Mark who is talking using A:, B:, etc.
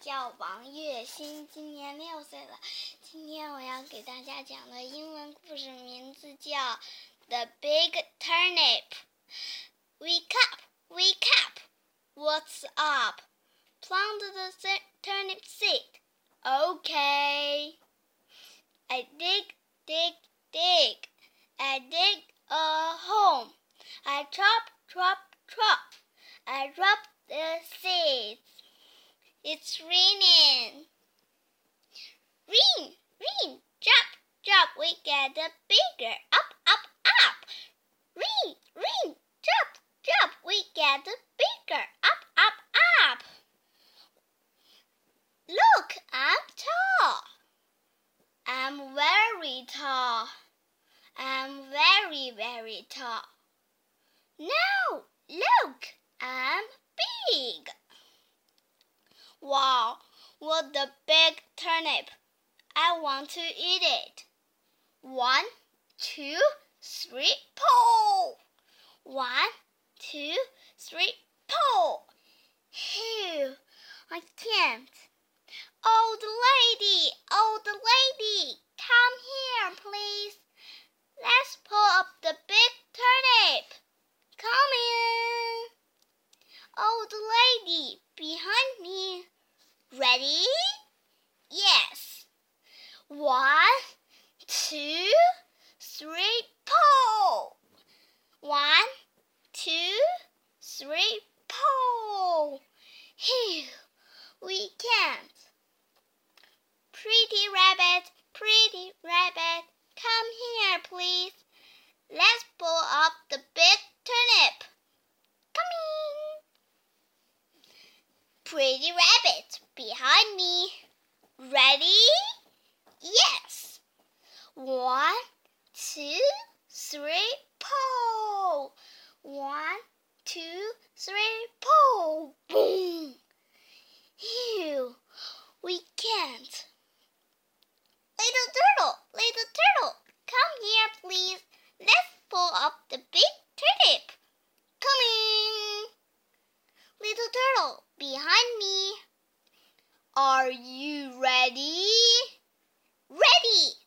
A: 叫王悦昕，今年六岁了。今天我要给大家讲的英文故事名字叫《The Big Turnip》。Wake up, wake up, what's up? Plant the turnip seed. Okay. I dig, dig, dig. I dig a home. I chop, chop, chop. I drop it's raining. Rain, rain, drop, drop. We get bigger. Up, up, up. Rain, rain, drop, drop. We get bigger. Up, up, up. Look, I'm tall. I'm very tall. I'm very, very tall. Now, look, I'm big. What a big turnip! I want to eat it. One, two, three, pull! One, two, three, pull! Phew, I can't. Old lady, old lady, come here, please. Let's pull up the big turnip. Come in. Old lady, behind me. Ready? Yes. One, two, three, pull. One, two, three, pull. Phew, we can't. Pretty rabbit, pretty rabbit, come here, please. Let's pull up the big turnip. Coming. Pretty rabbit behind me. Ready? Yes. One, two, three, the big turnip. Coming! Little turtle, behind me. Are you ready? Ready!